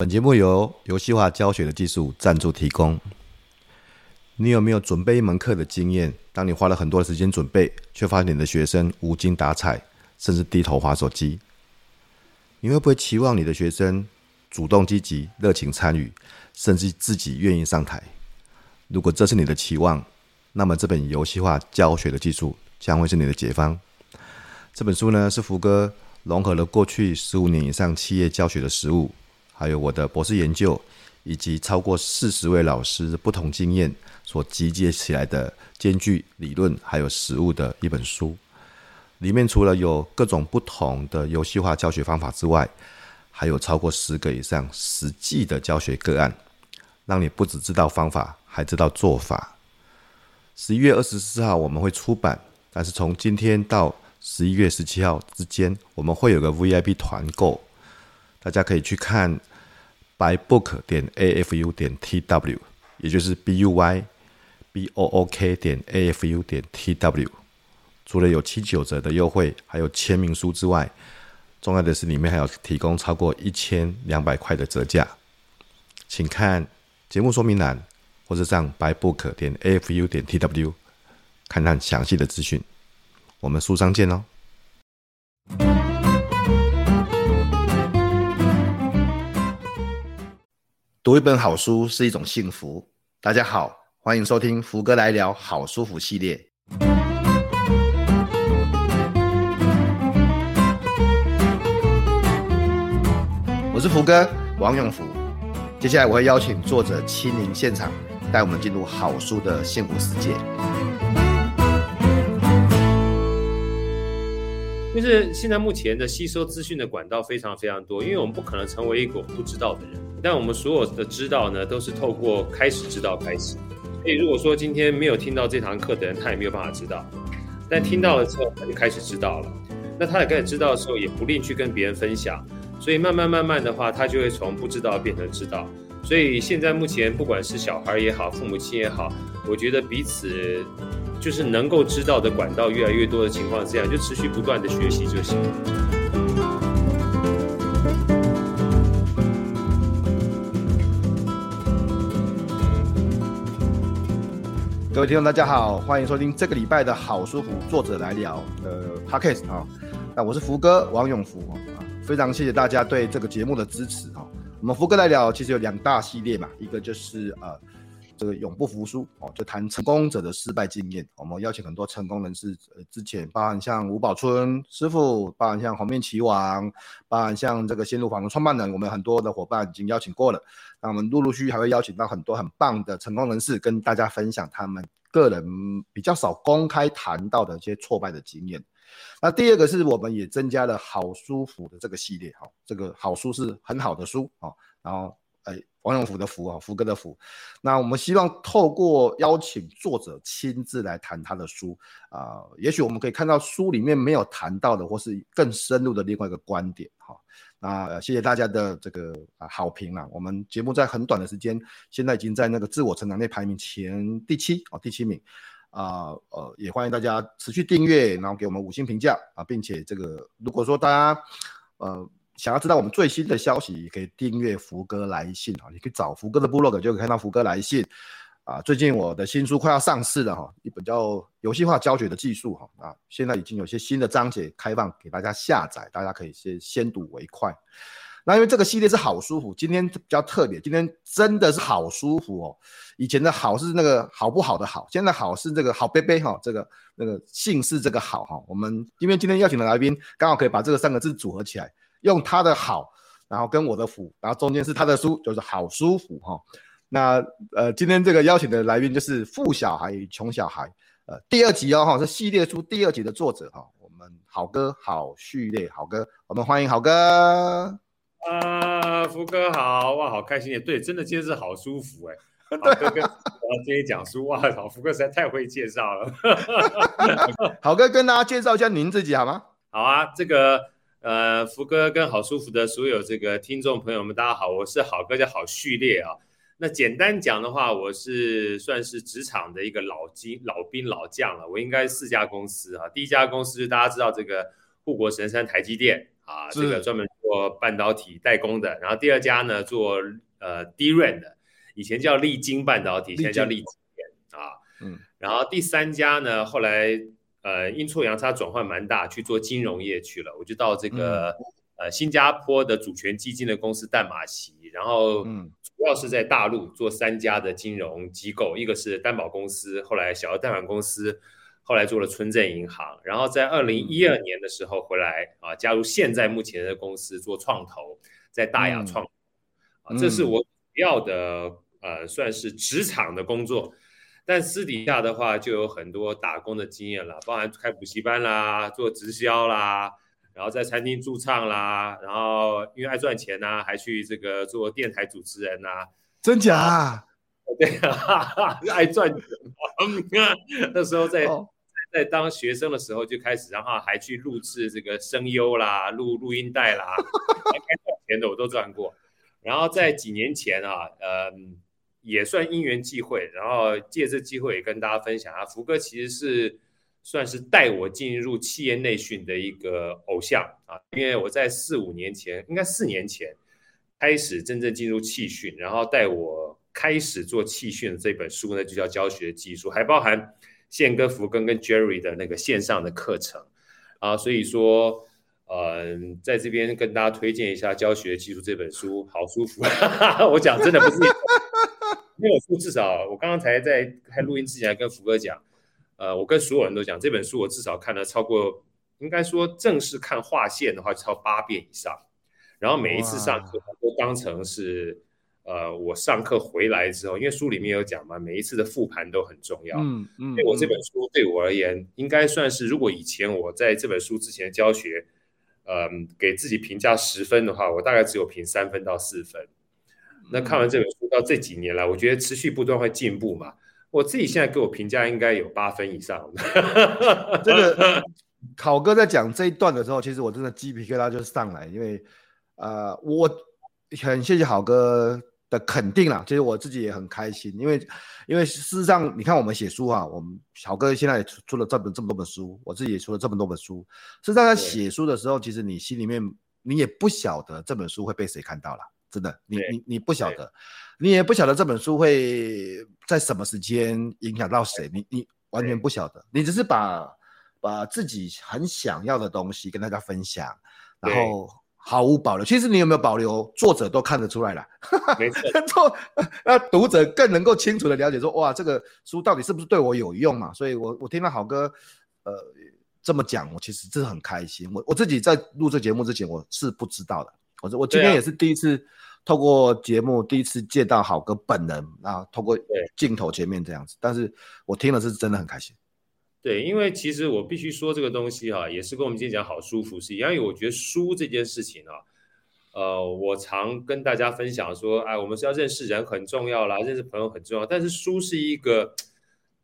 本节目由游戏化教学的技术赞助提供。你有没有准备一门课的经验？当你花了很多的时间准备，却发现你的学生无精打采，甚至低头滑手机？你会不会期望你的学生主动积极、热情参与，甚至自己愿意上台？如果这是你的期望，那么这本游戏化教学的技术将会是你的解方。这本书呢，是福哥融合了过去十五年以上企业教学的实务，还有我的博士研究，以及超过四十位老师不同经验所集结起来的，兼具理论还有实务的一本书。里面除了有各种不同的游戏化教学方法之外，还有超过十个以上实际的教学个案，让你不只知道方法，还知道做法。十一月二十四号我们会出版，但是从今天到十一月十七号之间，我们会有个 VIP 团购，大家可以去看 by book 点 afu 点 tw，也就是 b u y b o o k 点 afu 点 tw。除了有七九折的优惠，还有签名书之外，重要的是里面还有提供超过一千两百块的折价，请看节目说明栏，或者上 by book 点 afu 点 tw 看看详细的资讯。我们书上见哦！读一本好书是一种幸福。大家好，欢迎收听福哥来聊好书福系列。我是福哥王永福。接下来我会邀请作者亲临现场，带我们进入好书的幸福世界。就是现在目前的吸收资讯的管道非常非常多，因为我们不可能成为一个不知道的人，但我们所有的知道呢，都是透过开始知道开始。所以如果说今天没有听到这堂课的人，他也没有办法知道，但听到了之后，他就开始知道了。那他也开始知道的时候，也不吝去跟别人分享，所以慢慢慢慢的话，他就会从不知道变成知道。所以现在目前不管是小孩也好，父母亲也好，我觉得彼此。就是能够知道的管道越来越多的情况，这样就持续不断的学习就行。各位听众，大家好，欢迎收听这个礼拜的好书福作者来聊呃 Podcast 啊。那我是福哥王永福啊，非常谢谢大家对这个节目的支持哈。我们福哥来聊其实有两大系列嘛，一个就是呃。这个永不服输哦，就谈成功者的失败经验。我们邀请很多成功人士，呃，之前包含像吴宝春师傅，包含像红面棋王，包含像这个鲜乳坊的创办人，我们很多的伙伴已经邀请过了。那我们陆陆续续还会邀请到很多很棒的成功人士，跟大家分享他们个人比较少公开谈到的一些挫败的经验。那第二个是我们也增加了好书福的这个系列，哈，这个好书是很好的书啊，然后。王永福的福啊，福哥的福。那我们希望透过邀请作者亲自来谈他的书啊、也许我们可以看到书里面没有谈到的，或是更深入的另外一个观点哈。那、谢谢大家的这个啊好评啦。我们节目在很短的时间，现在已经在那个自我成长类排名前第七哦，第七名啊呃，也欢迎大家持续订阅，然后给我们五星评价啊，并且这个如果说大家呃。想要知道我们最新的消息，也可以订阅福哥来信啊！你可以找福哥的部落格，就可以看到福哥来信啊。最近我的新书快要上市了哈，一本叫《游戏化教学的技术》哈啊，现在已经有些新的章节开放给大家下载，大家可以先先睹为快。那因为这个系列是好舒服，今天比较特别，今天真的是好舒服哦。以前的好是那个好不好的好，现在好是这个好杯杯哈，这个那个姓氏这个好哈。我们因为今天邀请的来宾刚好可以把这个三个字组合起来。用他的好，然后跟我的福，然后中间是他的书，就是好舒服哈。那呃，今天这个邀请的来宾就是《富小孩与穷小孩》呃第二集哦哈，是系列书第二集的作者哈。我们好哥好序列好哥，我们欢迎好哥。啊，福哥好哇，好开心耶！对，真的今天是好舒服哎。好哥跟我今天讲书哇，好福哥实在太会介绍了。好哥跟大家介绍一下您自己好吗？好啊，这个。呃，福哥跟好舒服的所有这个听众朋友们，大家好，我是好哥，叫好序列啊。那简单讲的话，我是算是职场的一个老金、老兵、老将了。我应该四家公司啊，第一家公司就大家知道这个护国神山台积电啊，这个专门做做半导体代工的，然后第二家呢做呃 DRAM 的，以前叫利晶半导体，现在叫利晶圆啊。嗯，然后第三家呢，后来呃阴错阳差转换蛮大，去做金融业去了，我就到这个、嗯、呃新加坡的主权基金的公司淡马锡，然后主要是在大陆做三家的金融机构，一个是担保公司，后来小额贷款公司。后来做了村镇银行，然后在二零一二年的时候回来啊，加入现在目前的公司做创投，在大亚创，啊，这是我主要的呃算是职场的工作，但私底下的话就有很多打工的经验了，包含开补习班啦，做直销啦，然后在餐厅驻唱啦，然后因为爱赚钱呐，还去这个做电台主持人呐，真假啊？对啊，爱赚钱，那时候在。在当学生的时候就开始，然后还去录制这个声优啦，录录音带啦，该赚钱的我都赚过。然后在几年前啊，呃，也算因缘际会，然后借这机会也跟大家分享啊，福哥其实是算是带我进入企业内训的一个偶像啊，因为我在四五年前，应该四年前开始真正进入气训，然后带我开始做气训的这本书呢，就叫教学技术，还包含。宪哥、福哥跟 Jerry 的那个线上的课程啊，所以说，嗯、呃，在这边跟大家推荐一下《教学技术》这本书，好舒服。我讲真的不是，因为我书至少，我刚刚才在开录音之前跟福哥讲，呃，我跟所有人都讲，这本书我至少看了超过，应该说正式看划线的话，超八遍以上，然后每一次上课都当成是。呃，我上课回来之后，因为书里面有讲嘛，每一次的复盘都很重要。嗯嗯，所以我这本书对我而言，应该算是，如果以前我在这本书之前教学，呃，给自己评价十分的话，我大概只有评三分到四分。那看完这本书到这几年来，我觉得持续不断会进步嘛。我自己现在给我评价应该有八分以上。这个考哥在讲这一段的时候，其实我真的鸡皮疙瘩就上来，因为呃，我很谢谢好哥。的肯定啦，其实我自己也很开心，因为因为事实上，你看我们写书啊，我们小哥现在也出出了这本这么多本书，我自己也出了这么多本书。事实上，在写书的时候，其实你心里面你也不晓得这本书会被谁看到了，真的，你你你不晓得，你也不晓得这本书会在什么时间影响到谁，你你完全不晓得，你只是把把自己很想要的东西跟大家分享，然后。毫无保留，其实你有没有保留，作者都看得出来了。没错，那读者更能够清楚的了解说，哇，这个书到底是不是对我有用嘛？所以我我听到好哥，呃，这么讲，我其实真的很开心。我我自己在录这节目之前，我是不知道的。我我今天也是第一次透过节目，第一次见到好哥本人啊，透过镜头前面这样子，但是我听了是真的很开心。对，因为其实我必须说这个东西哈、啊，也是跟我们今天讲好舒服是一样。因为我觉得书这件事情啊，呃，我常跟大家分享说，哎，我们是要认识人很重要啦，认识朋友很重要。但是书是一个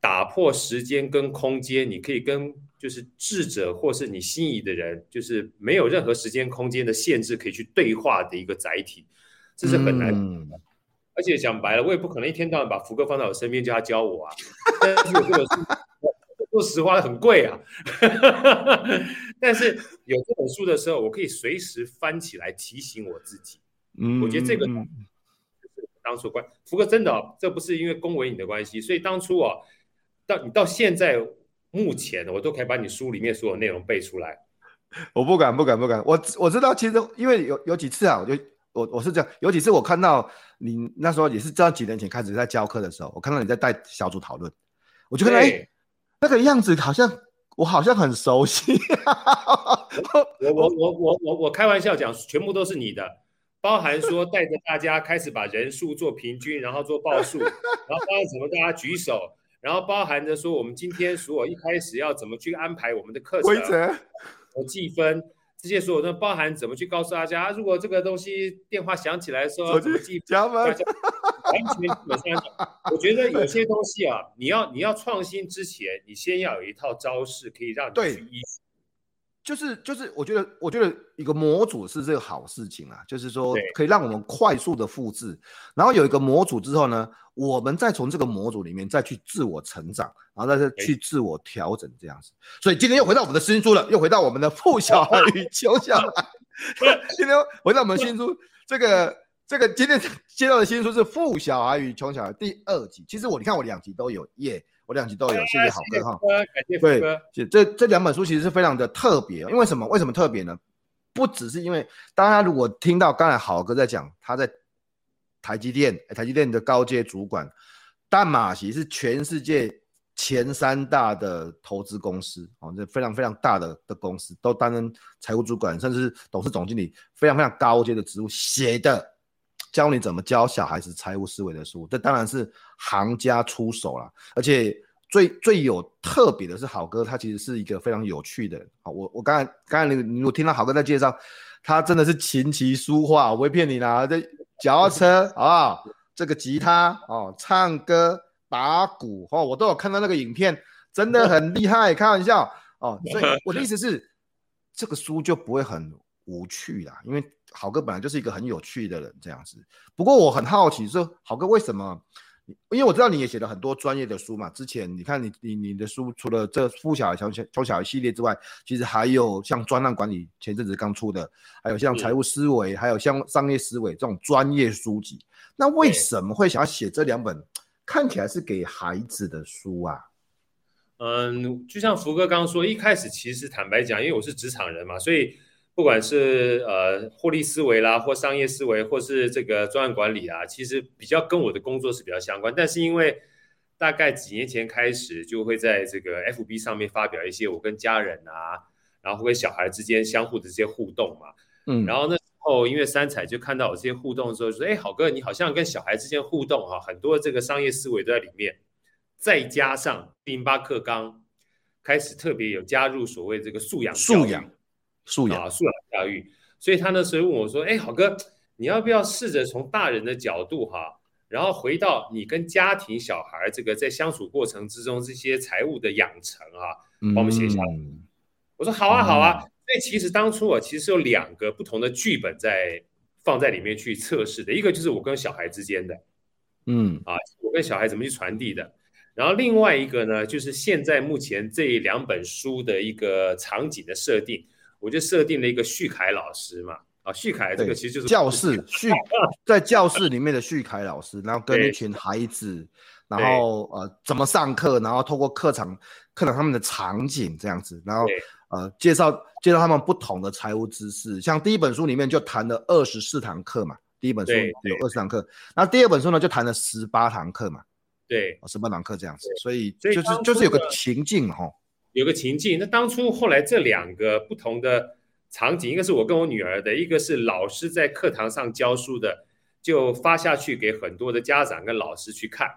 打破时间跟空间，你可以跟就是智者或是你心仪的人，就是没有任何时间空间的限制，可以去对话的一个载体，这是很难而且讲白了，我也不可能一天到晚把福哥放在我身边叫他教我啊。但是有这本书。说实话很贵啊，但是有这本书的时候，我可以随时翻起来提醒我自己。嗯，我觉得这个就是当初关福哥真的、哦，这不是因为恭维你的关系，所以当初啊、哦，到你到现在目前，我都可以把你书里面所有内容背出来。我不敢，不敢，不敢。我我知道，其实因为有有几次啊，我就我我是这样，有几次我看到你那时候也是这几年前开始在教课的时候，我看到你在带小组讨论，我就看到哎。那个样子好像我好像很熟悉，我我我我我我开玩笑讲，全部都是你的，包含说带着大家开始把人数做平均，然后做报数，然后包含什么大家举手，然后包含着说我们今天所有一开始要怎么去安排我们的课程规则和计分，这些所有都包含怎么去告诉大家，如果这个东西电话响起来的时候怎么记加分。完全基本上，我觉得有些东西啊，你要你要创新之前，你先要有一套招式可以让你去依。就是就是，我觉得我觉得一个模组是这个好事情啊，就是说可以让我们快速的复制，然后有一个模组之后呢，我们再从这个模组里面再去自我成长，然后再去自我调整这样子。所以今天又回到我们的新书了，又回到我们的富小孩与穷小孩。今天回到我们新书，这个这个今天接到的新书是《富小孩与穷小孩》第二集。其实我你看我两集都有耶。Yeah 我两集都有，谢谢好哥哈。感谢福哥。对，这这两本书其实是非常的特别，因为什么？为什么特别呢？不只是因为大家如果听到刚才好哥在讲，他在台积电，台积电的高阶主管，淡马锡是全世界前三大的投资公司哦，这非常非常大的的公司，都担任财务主管，甚至是董事总经理，非常非常高阶的职务，写的教你怎么教小孩子财务思维的书，这当然是行家出手了。而且最最有特别的是，好哥他其实是一个非常有趣的。我我刚才刚才你我听到好哥在介绍，他真的是琴棋书画，我不会骗你啦。这脚踏车啊，这个吉他哦，唱歌打鼓哦，我都有看到那个影片，真的很厉害。开玩笑哦，所以我的意思是，这个书就不会很无趣啦，因为。好哥本来就是一个很有趣的人，这样子。不过我很好奇，说好哥为什么？因为我知道你也写了很多专业的书嘛。之前你看你你你的书，除了这富小孩穷穷小孩系列之外，其实还有像专案管理，前阵子刚出的，还有像财务思维，还有像商业思维这种专业书籍。那为什么会想要写这两本看起来是给孩子的书啊？嗯，就像福哥刚刚说，一开始其实坦白讲，因为我是职场人嘛，所以。不管是呃获利思维啦，或商业思维，或是这个专案管理啊，其实比较跟我的工作是比较相关。但是因为大概几年前开始，就会在这个 FB 上面发表一些我跟家人啊，然后跟小孩之间相互的这些互动嘛。嗯，然后那时候因为三彩就看到我这些互动的时候，就说：“哎，好哥，你好像跟小孩之间互动哈、啊，很多这个商业思维都在里面。”再加上零八课纲开始特别有加入所谓这个素养素养。素养啊，素养教育，所以他那时候问我说：“哎，好哥，你要不要试着从大人的角度哈，然后回到你跟家庭小孩这个在相处过程之中这些财务的养成啊，帮我们写下来。嗯”我说：“好啊，好啊。嗯”所以其实当初我其实有两个不同的剧本在放在里面去测试的，一个就是我跟小孩之间的，嗯啊，我跟小孩怎么去传递的，然后另外一个呢，就是现在目前这两本书的一个场景的设定。我就设定了一个旭凯老师嘛，啊，旭凯这个其实就是教室旭，在教室里面的旭凯老师，然后跟一群孩子，然后呃怎么上课，然后透过课堂课堂他们的场景这样子，然后呃介绍介绍他们不同的财务知识，像第一本书里面就谈了二十四堂课嘛，第一本书有二十堂课，那第二本书呢就谈了十八堂课嘛，对，十八堂课这样子，所以就是就是有个情境哈。有个情境，那当初后来这两个不同的场景，一个是我跟我女儿的，一个是老师在课堂上教书的，就发下去给很多的家长跟老师去看。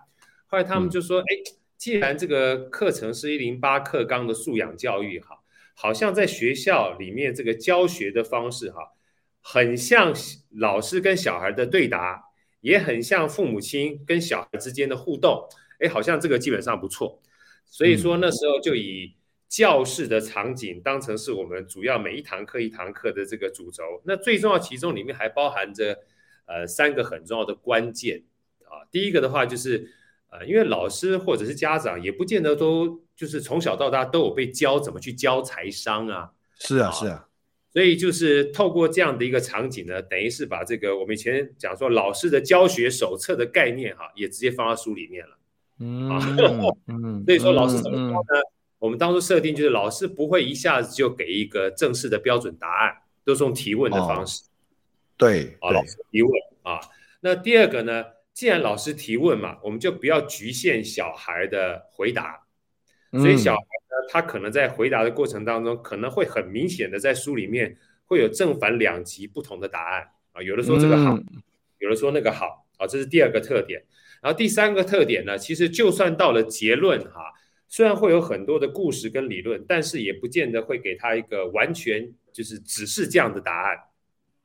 后来他们就说：“哎、嗯，既然这个课程是一零八课纲的素养教育，哈，好像在学校里面这个教学的方式，哈，很像老师跟小孩的对答，也很像父母亲跟小孩之间的互动，哎，好像这个基本上不错。所以说那时候就以。”教室的场景当成是我们主要每一堂课一堂课的这个主轴，那最重要其中里面还包含着呃三个很重要的关键啊。第一个的话就是呃，因为老师或者是家长也不见得都就是从小到大都有被教怎么去教财商啊。是啊，是啊。所以就是透过这样的一个场景呢，等于是把这个我们以前讲说老师的教学手册的概念哈，也直接放到书里面了。嗯嗯。所以说老师怎么教呢？我们当初设定就是老师不会一下子就给一个正式的标准答案，都是用提问的方式。哦、对，啊，老师提问啊。那第二个呢，既然老师提问嘛，我们就不要局限小孩的回答。所以小孩呢，他可能在回答的过程当中，可能会很明显的在书里面会有正反两极不同的答案啊。有的说这个好，有的说那个好啊，这是第二个特点。然后第三个特点呢，其实就算到了结论哈。虽然会有很多的故事跟理论，但是也不见得会给他一个完全就是只是这样的答案，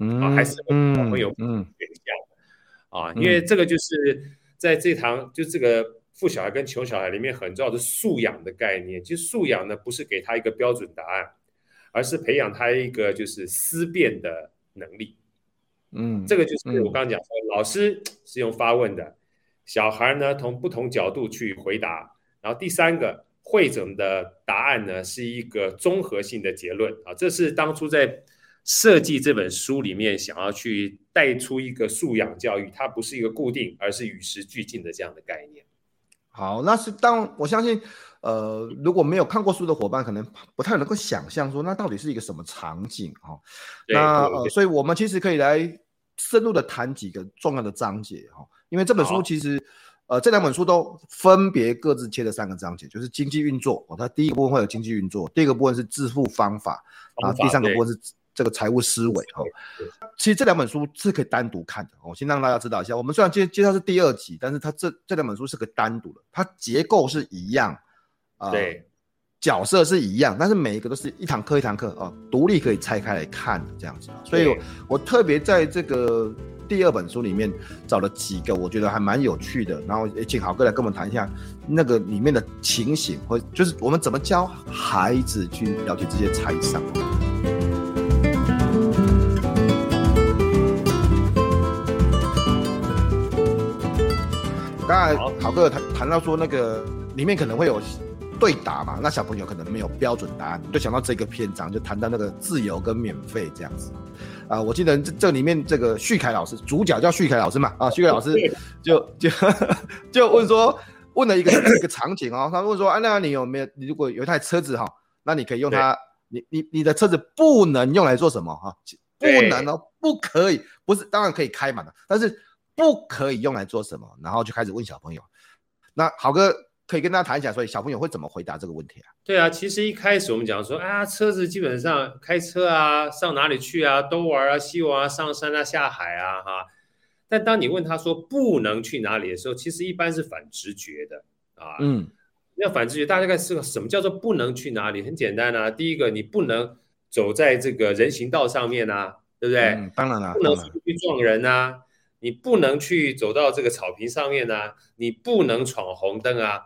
嗯，啊，还是会有选项，啊，因为这个就是在这堂就这个富小孩跟穷小孩里面很重要的素养的概念。其实素养呢，不是给他一个标准答案，而是培养他一个就是思辨的能力。嗯，这个就是我刚刚讲说，嗯、老师是用发问的，小孩呢从不同角度去回答，然后第三个汇总的答案呢是一个综合性的结论啊，这是当初在设计这本书里面想要去带出一个素养教育，它不是一个固定，而是与时俱进的这样的概念。好，那是当我相信，呃，如果没有看过书的伙伴，可能不太能够想象说，那到底是一个什么场景哈？那呃，所以我们其实可以来深入的谈几个重要的章节哈，因为这本书其实，呃，这两本书都分别各自切了三个章节，就是经济运作哦，它第一个部分会有经济运作，第二个部分是致富方法，然后第三个部分是。这个财务思维哈，其实这两本书是可以单独看的。我先让大家知道一下，我们虽然介介绍是第二集，但是它这这两本书是可以单独的，它结构是一样，啊、呃，对，角色是一样，但是每一个都是一堂课一堂课啊，独立可以拆开来看的这样子。所以我，我特别在这个第二本书里面找了几个我觉得还蛮有趣的，然后也请豪哥来跟我们谈一下那个里面的情形，或就是我们怎么教孩子去了解这些财商。刚才豪哥谈谈到说，那个里面可能会有对答嘛，那小朋友可能没有标准答案，就想到这个篇章，就谈到那个自由跟免费这样子。啊，我记得这这里面这个旭凯老师，主角叫旭凯老师嘛，啊，旭凯老师就就 就问说，问了一个一个场景哦，他问说，啊，那你有没有，你如果有一台车子哈，那你可以用它，你你你的车子不能用来做什么哈？不能哦，不可以，不是，当然可以开满的，但是。不可以用来做什么？然后就开始问小朋友。那好哥可以跟大家谈一下，所以小朋友会怎么回答这个问题啊？对啊，其实一开始我们讲说啊，车子基本上开车啊，上哪里去啊，东玩啊，西玩啊，上山啊，下海啊，哈。但当你问他说不能去哪里的时候，其实一般是反直觉的啊。嗯，那反直觉，大家该思考什么叫做不能去哪里？很简单啊，第一个你不能走在这个人行道上面啊，对不对？嗯，当然了，不能出去撞人啊。你不能去走到这个草坪上面呢、啊，你不能闯红灯啊。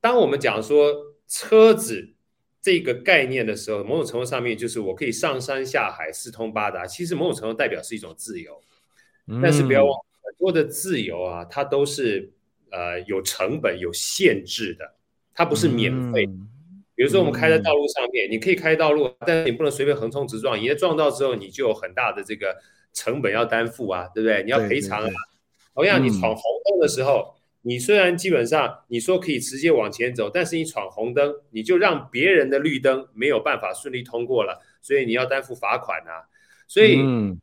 当我们讲说车子这个概念的时候，某种程度上面就是我可以上山下海，四通八达。其实某种程度代表是一种自由，但是不要忘，很多的自由啊，它都是呃有成本、有限制的，它不是免费。比如说我们开在道路上面，你可以开道路，但是你不能随便横冲直撞，一旦撞到之后，你就有很大的这个。成本要担负啊，对不对？你要赔偿啊。同样，你闯红灯的时候，嗯，你虽然基本上你说可以直接往前走，但是你闯红灯，你就让别人的绿灯没有办法顺利通过了，所以你要担负罚款啊。所以，嗯，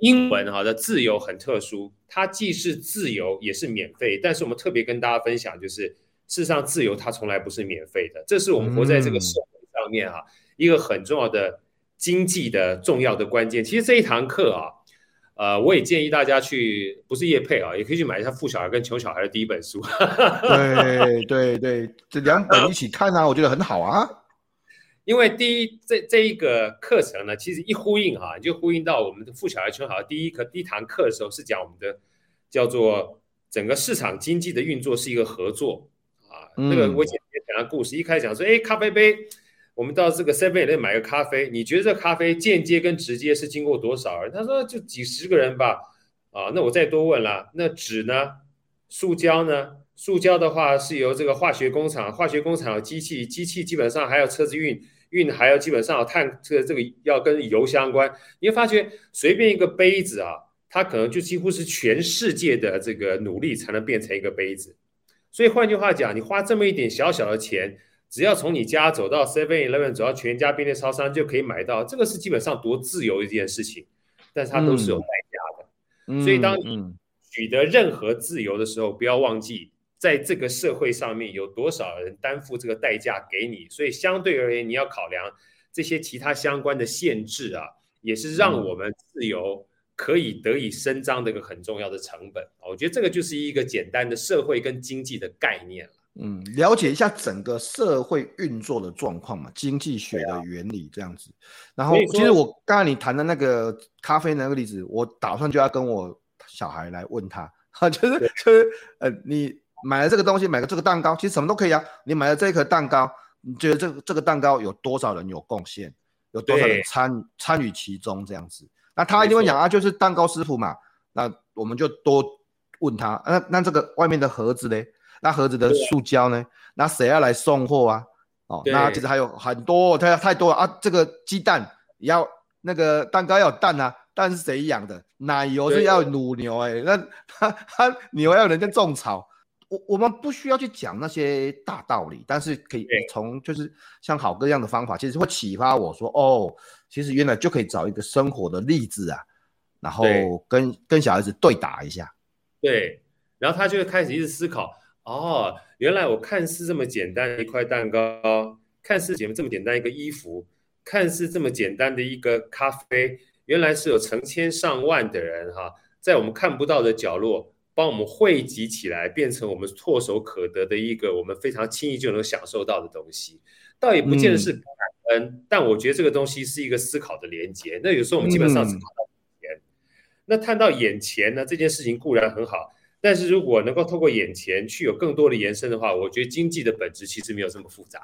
英文哈的自由很特殊，它既是自由也是免费。但是我们特别跟大家分享，就是事实上自由它从来不是免费的，这是我们活在这个社会上面啊，一个很重要的经济的重要的关键。其实这一堂课啊。呃，我也建议大家去，不是叶配啊，也可以去买一下《富小孩跟穷小孩》的第一本书。对对对，这两本一起看啊，我觉得很好啊。因为第一，这这一个课程呢，其实一呼应哈、啊，就呼应到我们的《富小孩穷小孩》第一课第一堂课的时候，是讲我们的叫做整个市场经济的运作是一个合作啊。那个我简单讲个故事，一开始讲说，哎，咖啡杯。我们到这个7-11买个咖啡，你觉得这咖啡间接跟直接是经过多少人？他说就几十个人吧。啊，那我再多问了，那纸呢？塑胶呢？塑胶的话是由这个化学工厂，化学工厂机器，机器基本上还有车子运运，还有基本上有碳，这个这个要跟油相关。你会发觉随便一个杯子啊，它可能就几乎是全世界的这个努力才能变成一个杯子。所以换句话讲，你花这么一点小小的钱。只要从你家走到 Seven Eleven，走到全家便利超商就可以买到，这个是基本上多自由一件事情，但是它都是有代价的。嗯、所以当你取得任何自由的时候，嗯、不要忘记在这个社会上面有多少人担负这个代价给你。所以相对而言，你要考量这些其他相关的限制啊，也是让我们自由可以得以伸张的一个很重要的成本。我觉得这个就是一个简单的社会跟经济的概念了。嗯，了解一下整个社会运作的状况嘛，经济学的原理这样子。然后，其实我刚才你谈的那个咖啡那个例子，我打算就要跟我小孩来问他，哈，就是 就是呃，你买了这个东西，买个这个蛋糕，其实什么都可以啊。你买了这一颗蛋糕，你觉得这个这个蛋糕有多少人有贡献？有多少人参参与其中这样子。那他一定会讲啊，就是蛋糕师傅嘛。那我们就多问他，那那这个外面的盒子呢？那盒子的塑胶呢？那谁要来送货啊？哦，那其实还有很多，太太多了啊。这个鸡蛋要那个蛋糕要有蛋啊，蛋是谁养的？奶油是要乳牛哎、欸，那他他牛要人家种草。我我们不需要去讲那些大道理，但是可以从就是像好哥这样的方法，其实会启发我说哦，其实原来就可以找一个生活的例子啊，然后跟跟小孩子对打一下，对，然后他就会开始一直思考哦，原来我看似这么简单的一块蛋糕，看似这么这么简单一个衣服，看似这么简单的一个咖啡，原来是有成千上万的人哈，在我们看不到的角落。帮我们汇集起来，变成我们唾手可得的一个我们非常轻易就能享受到的东西，倒也不见得是感恩，嗯，但我觉得这个东西是一个思考的连接。那有时候我们基本上只看到眼前，嗯，那看到眼前呢，这件事情固然很好，但是如果能够透过眼前去有更多的延伸的话，我觉得经济的本质其实没有这么复杂。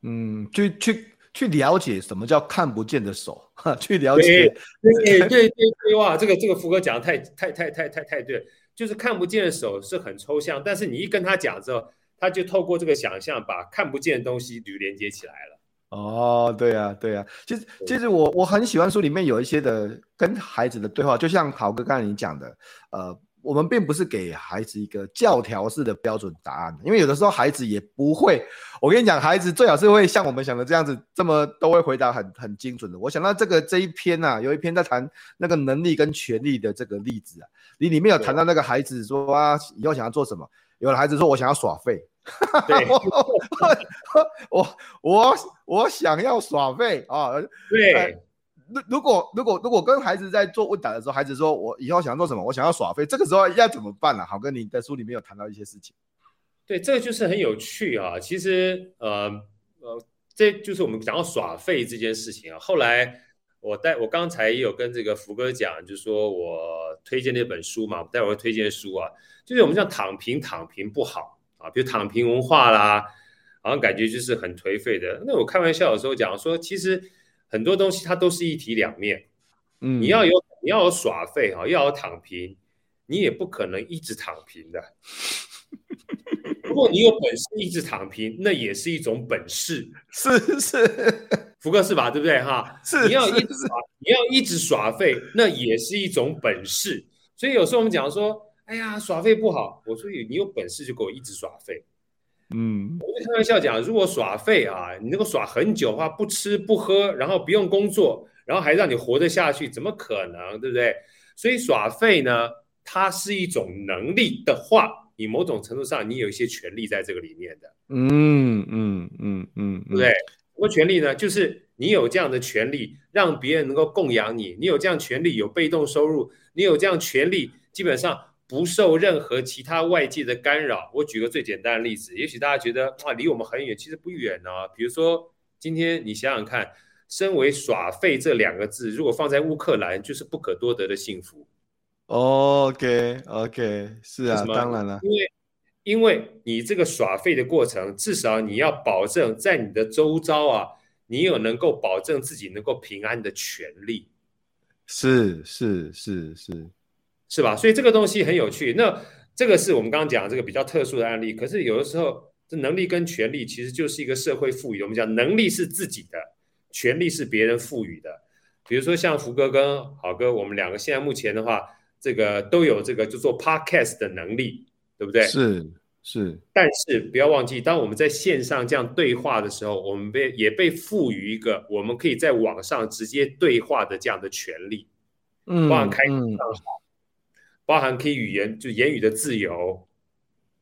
嗯，去去去了解什么叫看不见的手，去了解，对对 对对，哇，这个这个福哥讲的太太太太太太对。就是看不见的手是很抽象，但是你一跟他讲之后，他就透过这个想象把看不见的东西驴连接起来了。哦，对啊，对啊，其实其实我我很喜欢书里面有一些的跟孩子的对话，就像豪哥刚才你讲的，呃。我们并不是给孩子一个教条式的标准答案，因为有的时候孩子也不会。我跟你讲，孩子最好是会像我们想的这样子，这么都会回答很很精准的。我想到这个这一篇呐、啊，有一篇在谈那个能力跟权力的这个例子啊，你里面有谈到那个孩子说啊，以后想要做什么？有的孩子说我想要耍废，对，我我我我想要耍废啊，对。如如果如果如果跟孩子在做问答的时候，孩子说我以后想要做什么，我想要耍废，这个时候要怎么办呢、啊？好哥，你的书里面有谈到一些事情。对，这个就是很有趣啊。其实呃呃，这就是我们讲到耍废这件事情啊。后来我带我刚才也有跟这个福哥讲，就是说我推荐那本书嘛，待会儿推荐书啊，就是我们讲躺平，躺平不好啊，比如躺平文化啦，好像感觉就是很颓废的。那我开玩笑的时候讲说，其实。很多东西它都是一体两面，嗯，你要有你要有耍废哈，要有躺平，你也不可能一直躺平的。如果你有本事一直躺平，那也是一种本事，是是，福克是吧？对不对哈？是，你要一直耍，你要一直耍废，那也是一种本事。所以有时候我们讲说，哎呀，耍废不好。我说你有本事就给我一直耍废。嗯，我就开玩笑讲，如果耍废啊，你能够耍很久的话，不吃不喝，然后不用工作，然后还让你活得下去，怎么可能，对不对？所以耍废呢，它是一种能力的话，你某种程度上你有一些权利在这个里面的。嗯嗯嗯嗯，对不对？什么权利呢？就是你有这样的权利，让别人能够供养你，你有这样权利，有被动收入，你有这样权利，基本上。不受任何其他外界的干扰。我举个最简单的例子，也许大家觉得哇，离我们很远，其实不远呢、啊。比如说，今天你想想看，身为“耍废”这两个字，如果放在乌克兰，就是不可多得的幸福。OK，OK，是啊，当然了，因为因为你这个耍废的过程，至少你要保证在你的周遭啊，你有能够保证自己能够平安的权利。是是是是。是是吧？所以这个东西很有趣。那这个是我们刚刚讲这个比较特殊的案例。可是有的时候，这能力跟权力其实就是一个社会赋予。我们讲能力是自己的，权力是别人赋予的。比如说像福哥跟好哥，我们两个现在目前的话，这个都有这个就做 podcast 的能力，对不对？是是。但是不要忘记，当我们在线上这样对话的时候，我们被也被赋予一个我们可以在网上直接对话的这样的权利。嗯，包含开账号。嗯包含可以语言，就言语的自由，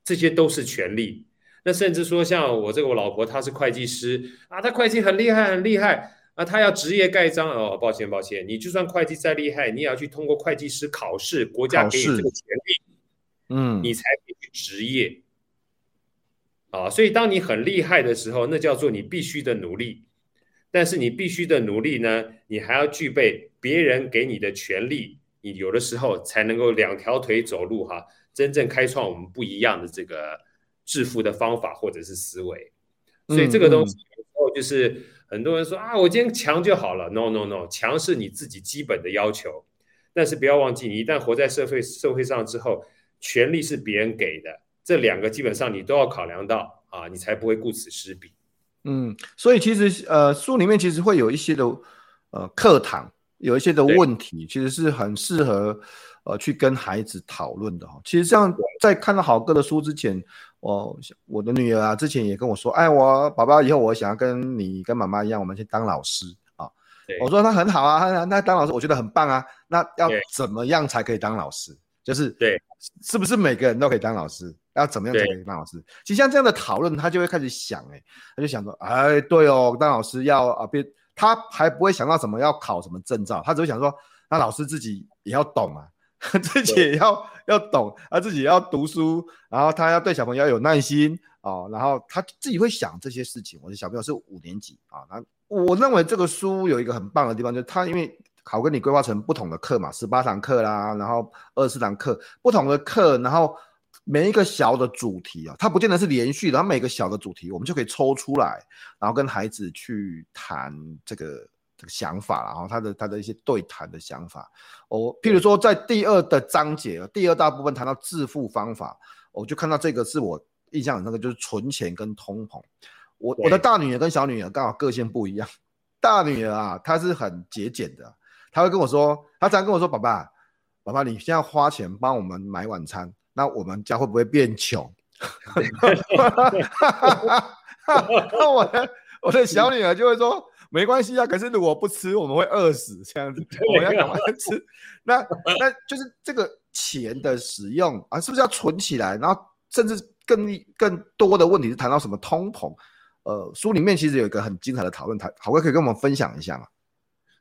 这些都是权利。那甚至说，像我这个我老婆，她是会计师啊，她会计很厉害，很厉害啊，她要职业盖章哦。抱歉，抱歉，你就算会计再厉害，你也要去通过会计师考试，国家给你这个权利，嗯，你才可以去职业。啊，所以当你很厉害的时候，那叫做你必须的努力。但是你必须的努力呢，你还要具备别人给你的权利。你有的时候才能够两条腿走路哈，真正开创我们不一样的这个致富的方法或者是思维。所以这个东西有时候就是很多人说啊，我今天强就好了。No No No，强是你自己基本的要求，但是不要忘记，你一旦活在社会社会上之后，权力是别人给的，这两个基本上你都要考量到啊，你才不会顾此失彼。嗯，所以其实呃，书里面其实会有一些的呃课堂，有一些的问题，其实是很适合呃去跟孩子讨论的哈。其实像在看到好哥的书之前。我我的女儿啊，之前也跟我说，哎，我宝宝以后我想要跟你跟妈妈一样，我们去当老师啊。我说那很好啊，那那当老师我觉得很棒啊。那要怎么样才可以当老师？就是对，是不是每个人都可以当老师？要怎么样才可以当老师？其实像这样的讨论，他就会开始想，哎，他就想说，哎，对哦，当老师要啊，别他还不会想到什么要考什么证照，他只会想说，那老师自己也要懂啊。自己也要要懂，他自己也要读书，然后他要对小朋友要有耐心哦，然后他自己会想这些事情。我的小朋友是五年级啊，那我认为这个书有一个很棒的地方，就是他因为好跟你规划成不同的课嘛，十八堂课啦，然后二十四堂课，不同的课，然后每一个小的主题啊，它不见得是连续的，然后每个小的主题我们就可以抽出来，然后跟孩子去谈这个这个。想法，然后他的他的一些对谈的想法，哦，譬如说在第二的章节，第二大部分谈到致富方法，我就看到这个是我印象很深刻，就是存钱跟通膨。我我的大女儿跟小女儿刚好个性不一样，大女儿啊，她是很节俭的，她会跟我说，她常跟我说，爸爸，爸爸，你现在花钱帮我们买晚餐，那我们家会不会变穷？那 我的我的小女儿就会说。没关系啊，可是如果不吃，我们会饿死这样子。我们要赶快 吃。那那就是这个钱的使用啊，是不是要存起来？然后甚至更更多的问题是谈到什么通膨？呃，书里面其实有一个很精彩的讨论，台好哥可以跟我们分享一下吗？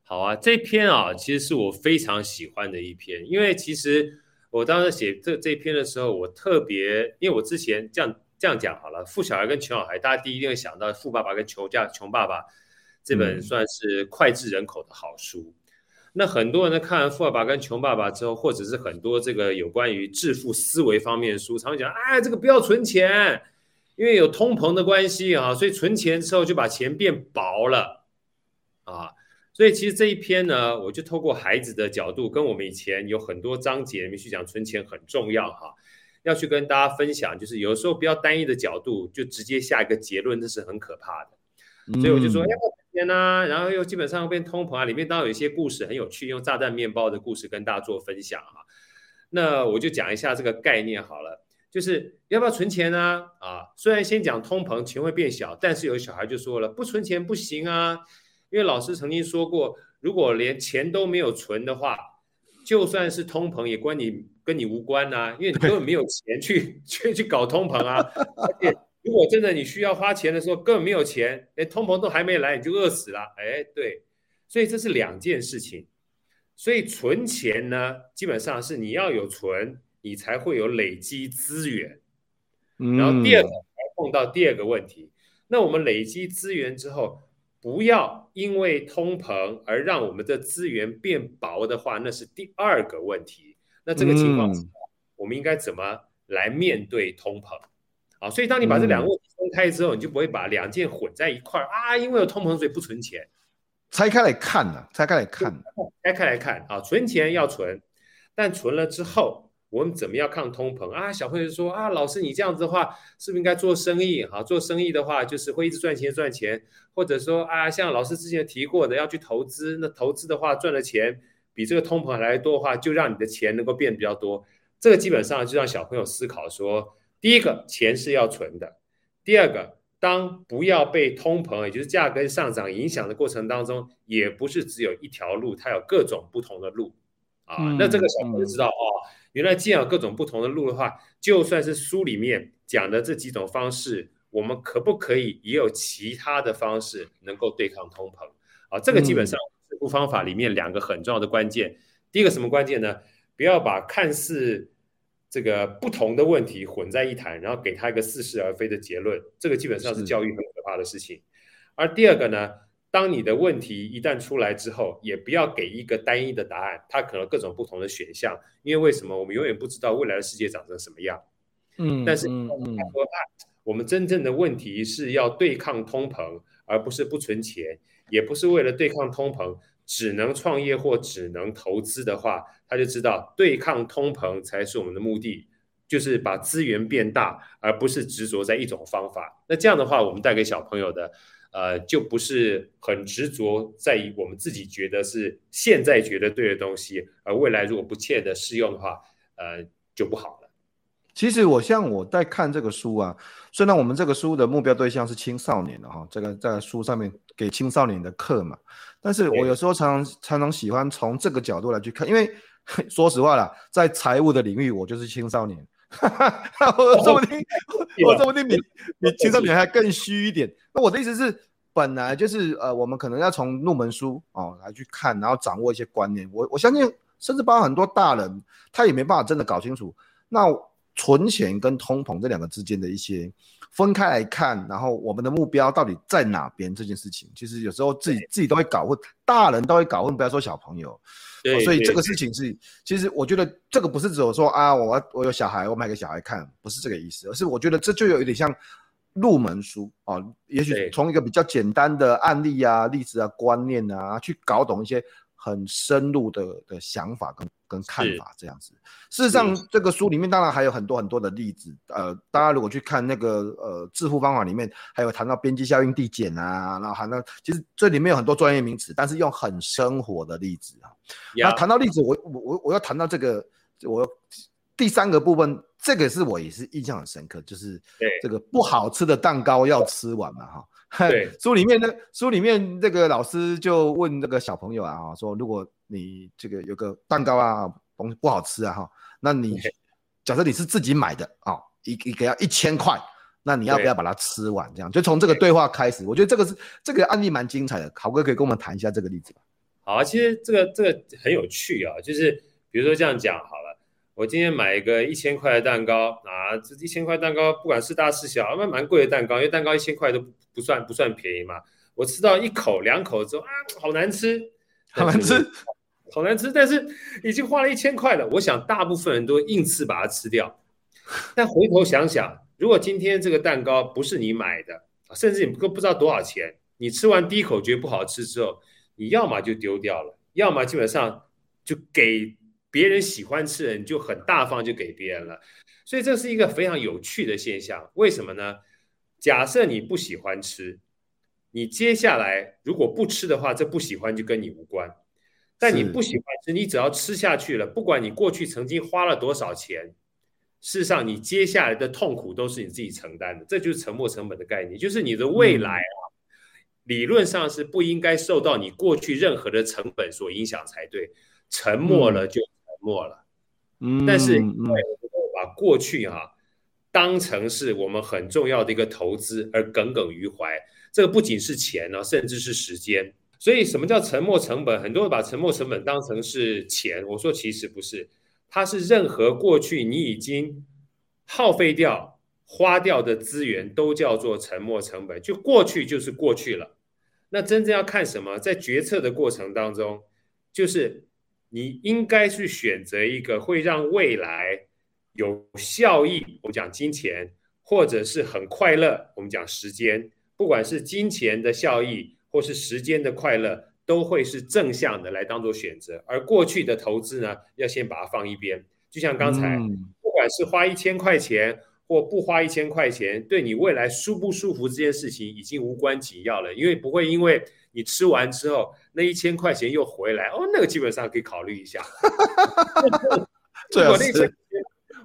好啊，这篇啊，其实是我非常喜欢的一篇，因为其实我当时写这这篇的时候，我特别，因为我之前这样这样讲好了，富小孩跟穷小孩，大家第一定会想到富爸爸跟穷家穷爸爸。这本算是脍炙人口的好书。嗯、那很多人呢，看完《富爸爸》跟《穷爸爸》之后，或者是很多这个有关于致富思维方面的书，常常讲：哎，这个不要存钱，因为有通膨的关系啊，所以存钱之后就把钱变薄了啊。所以其实这一篇呢，我就透过孩子的角度，跟我们以前有很多章节里面去讲存钱很重要哈、啊，要去跟大家分享，就是有时候不要单一的角度就直接下一个结论，这是很可怕的。所以我就说，哎。天呐，然后又基本上变通膨啊，里面当然有一些故事很有趣，用炸弹面包的故事跟大家做分享啊。那我就讲一下这个概念好了，就是要不要存钱呢？啊，虽然先讲通膨，钱会变小，但是有小孩就说了，不存钱不行啊，因为老师曾经说过，如果连钱都没有存的话，就算是通膨也关你跟你无关呐，因为你根本没有钱去去去搞通膨啊，而且。如果真的你需要花钱的时候，根本没有钱，连通膨都还没来，你就饿死了。哎，对，所以这是两件事情。所以存钱呢，基本上是你要有存，你才会有累积资源。然后第二个还碰到第二个问题，那我们累积资源之后，不要因为通膨而让我们的资源变薄的话，那是第二个问题。那这个情况下，我们应该怎么来面对通膨？啊，所以当你把这两个问题分开之后，嗯、你就不会把两件混在一块儿啊。因为有通膨，所以不存钱。拆开来看呢、啊，拆开来看，拆开来看啊，存钱要存，但存了之后，我们怎么样抗通膨啊？小朋友说啊，老师你这样子的话，是不是应该做生意？啊，做生意的话，就是会一直赚钱赚钱，或者说啊，像老师之前提过的，要去投资，那投资的话赚的钱比这个通膨来多的话，就让你的钱能够变得比较多。这个基本上就让小朋友思考说。第一个，钱是要存的。第二个，当不要被通膨，也就是价格上涨影响的过程当中，也不是只有一条路，它有各种不同的路啊。嗯、那这个小朋友知道、嗯、哦，原来既然有各种不同的路的话，就算是书里面讲的这几种方式，我们可不可以也有其他的方式能够对抗通膨啊？这个基本上致富方法里面两个很重要的关键。嗯、第一个什么关键呢？不要把看似这个不同的问题混在一谈，然后给他一个似是而非的结论，这个基本上是教育很可怕的事情。而第二个呢，当你的问题一旦出来之后，也不要给一个单一的答案，它可能各种不同的选项。因为为什么？我们永远不知道未来的世界长成什么样。嗯，但是他说，我们真正的问题是要对抗通膨，而不是不存钱，也不是为了对抗通膨，只能创业或只能投资的话，他就知道对抗通膨才是我们的目的，就是把资源变大，而不是执着在一种方法。那这样的话，我们带给小朋友的，呃，就不是很执着在于我们自己觉得是现在觉得对的东西，而未来如果不切的适用的话，呃，就不好了。其实我像我在看这个书啊，虽然我们这个书的目标对象是青少年的哈，这个在书上面给青少年的课嘛，但是我有时候常常常常喜欢从这个角度来去看，因为 说实话啦，在财务的领域我就是青少年，哈 哈我说不定我说不定比比青少年还更虚一点。那我的意思是，本来就是呃，我们可能要从入门书哦来去看，然后掌握一些观念。我我相信，甚至包括很多大人，他也没办法真的搞清楚那。存钱跟通膨这两个之间的一些分开来看，然后我们的目标到底在哪边这件事情，其实有时候自己自己都会搞混，大人都会搞混，不要说小朋友。对，所以这个事情是，其实我觉得这个不是只有说啊，我我有小孩，我买给小孩看，不是这个意思，而是我觉得这就有一点像入门书啊，也许从一个比较简单的案例啊、例子啊、观念啊，去搞懂一些。很深入的的想法跟跟看法这样子。事实上，这个书里面当然还有很多很多的例子。呃，大家如果去看那个呃致富方法里面，还有谈到边际效应递减啊，然后谈到其实这里面有很多专业名词，但是用很生活的例子啊。然后谈到例子，我我我我要谈到这个，我第三个部分，这个是我也是印象很深刻，就是这个不好吃的蛋糕要吃完嘛哈。对，书里面呢，书里面这个老师就问那个小朋友啊，说如果你这个有个蛋糕啊，东西不好吃啊，哈，那你假设你是自己买的啊，一一个要一千块，那你要不要把它吃完？这样就从这个对话开始，我觉得这个是这个案例蛮精彩的，豪哥可以跟我们谈一下这个例子吧？好啊，其实这个这个很有趣啊，就是比如说这样讲好了。我今天买一个一千块的蛋糕啊，这一千块蛋糕不管是大是小，那蛮贵的蛋糕，因为蛋糕一千块都不算不算便宜嘛。我吃到一口两口之后啊，好难吃，好难吃，好难吃。但是已经花了一千块了，我想大部分人都硬吃把它吃掉。但回头想想，如果今天这个蛋糕不是你买的，甚至你都不知道多少钱，你吃完第一口觉得不好吃之后，你要么就丢掉了，要么基本上就给。别人喜欢吃的，你就很大方就给别人了，所以这是一个非常有趣的现象。为什么呢？假设你不喜欢吃，你接下来如果不吃的话，这不喜欢就跟你无关。但你不喜欢吃，你只要吃下去了，不管你过去曾经花了多少钱，事实上你接下来的痛苦都是你自己承担的。这就是沉没成本的概念，就是你的未来啊，理论上是不应该受到你过去任何的成本所影响才对。沉默了就。没了，嗯，但是因为我把过去哈、啊、当成是我们很重要的一个投资而耿耿于怀，这个不仅是钱呢、啊，甚至是时间。所以什么叫沉没成本？很多人把沉没成本当成是钱，我说其实不是，它是任何过去你已经耗费掉、花掉的资源都叫做沉没成本，就过去就是过去了。那真正要看什么？在决策的过程当中，就是。你应该去选择一个会让未来有效益，我们讲金钱，或者是很快乐，我们讲时间。不管是金钱的效益，或是时间的快乐，都会是正向的来当做选择。而过去的投资呢，要先把它放一边。就像刚才，不管是花一千块钱，或不花一千块钱，对你未来舒不舒服这件事情已经无关紧要了，因为不会因为。你吃完之后，那一千块钱又回来哦，那个基本上可以考虑一下。如果那钱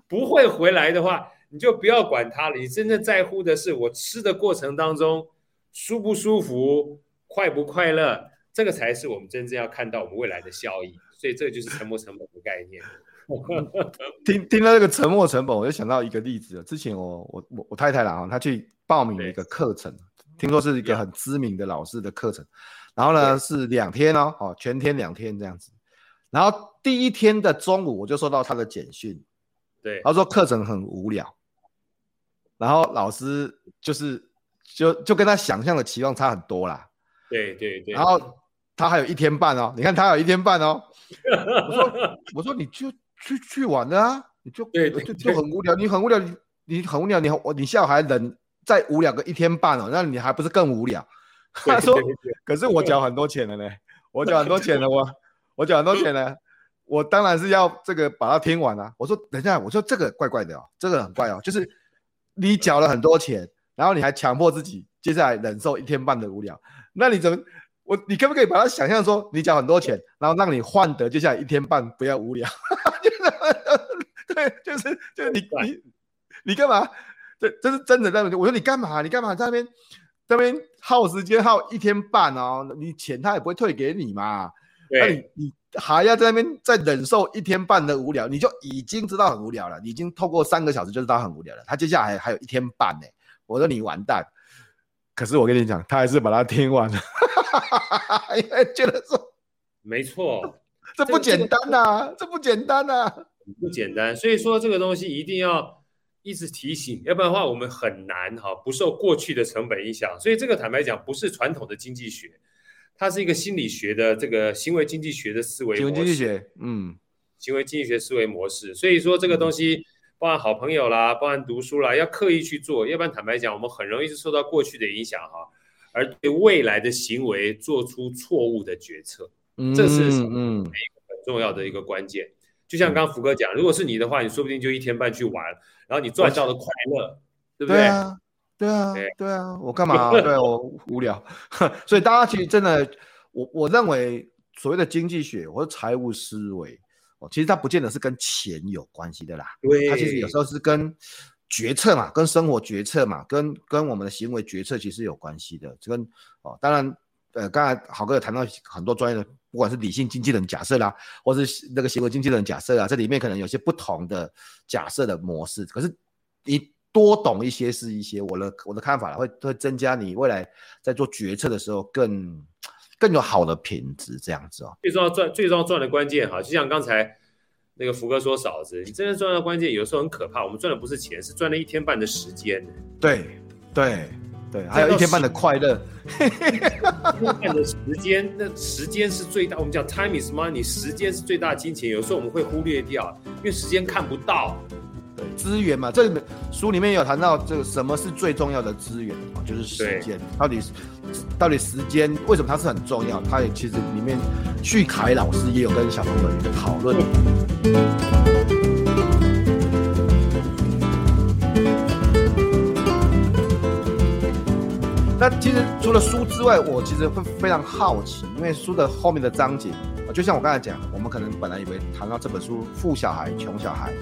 不会回来的话，你就不要管它了。你真正在乎的是我吃的过程当中舒不舒服、快不快乐，这个才是我们真正要看到我们未来的效益。所以这个就是沉没成本的概念。听听到这个沉没成本，我就想到一个例子。之前我我我我太太啦，她去报名了一个课程。听说是一个很知名的老师的课程，然后呢是两天哦，哦全天两天这样子，然后第一天的中午我就收到他的简讯，对，他说课程很无聊，然后老师就是就就跟他想象的期望差很多啦，对对对，然后他还有一天半哦，你看他有一天半哦，我说我说你就去去玩啊，你就对就就很无聊，你很无聊，你你很无聊，你我你下午还冷。再无聊个一天半哦，那你还不是更无聊？他说：“可是我缴很多钱了呢，我缴很多钱了，我我缴很多钱了，我当然是要这个把它听完啊。”我说：“等一下，我说这个怪怪的哦，这个很怪哦，就是你缴了很多钱，然后你还强迫自己接下来忍受一天半的无聊，那你怎么我你可不可以把它想象说你缴很多钱，然后让你换得接下来一天半不要无聊？对，就是就是你你你干嘛？这这是真的在那边我说你干嘛？你干嘛在那边？”那边耗时间耗一天半哦，你钱他也不会退给你嘛。那你你还要在那边再忍受一天半的无聊，你就已经知道很无聊了。你已经透过三个小时就知道很无聊了。他接下来还还有一天半呢，我说你完蛋。可是我跟你讲，他还是把它听完了，因为觉得说没错，这不简单呐、啊，这不简单呐、啊，不简单。所以说这个东西一定要。一直提醒，要不然的话我们很难哈不受过去的成本影响。所以这个坦白讲不是传统的经济学，它是一个心理学的这个行为经济学的思维模式。行为经济学，嗯，行为经济学思维模式。所以说这个东西，包含好朋友啦，包含读书啦，要刻意去做，要不然坦白讲我们很容易是受到过去的影响哈，而对未来的行为做出错误的决策。嗯，这是嗯很重要的一个关键。就像刚刚福哥讲，如果是你的话，你说不定就一天半去玩。然后你赚到的快乐，对不对？对啊，对啊，对啊，我干嘛？对我无聊。所以大家其实真的，我我认为所谓的经济学或者财务思维，哦，其实它不见得是跟钱有关系的啦。对，它其实有时候是跟决策嘛，跟生活决策嘛，跟跟我们的行为决策其实有关系的。这跟哦，当然，呃，刚才好哥有谈到很多专业的，不管是理性经纪人假设啦，或是那个行为经纪人假设啊，这里面可能有些不同的。假设的模式，可是你多懂一些是一些，我的我的看法会会增加你未来在做决策的时候更更有好的品质，这样子哦。最重要赚最重要赚的关键哈，就像刚才那个福哥说，嫂子，你真正赚的关键有时候很可怕，我们赚的不是钱，是赚了一天半的时间。对对对，还有一天半的快乐，一天半的时间，那时间是最大，我们讲 time is money，时间是最大的金钱，有时候我们会忽略掉。因为时间看不到，对资源嘛，这本书里面有谈到这个什么是最重要的资源啊，就是时间。到底到底时间为什么它是很重要？它也其实里面旭凯老师也有跟小朋友一个讨论。那其实除了书之外，我其实会非常好奇，因为书的后面的章节。就像我刚才讲，我们可能本来以为谈到这本书《富小孩穷小孩》，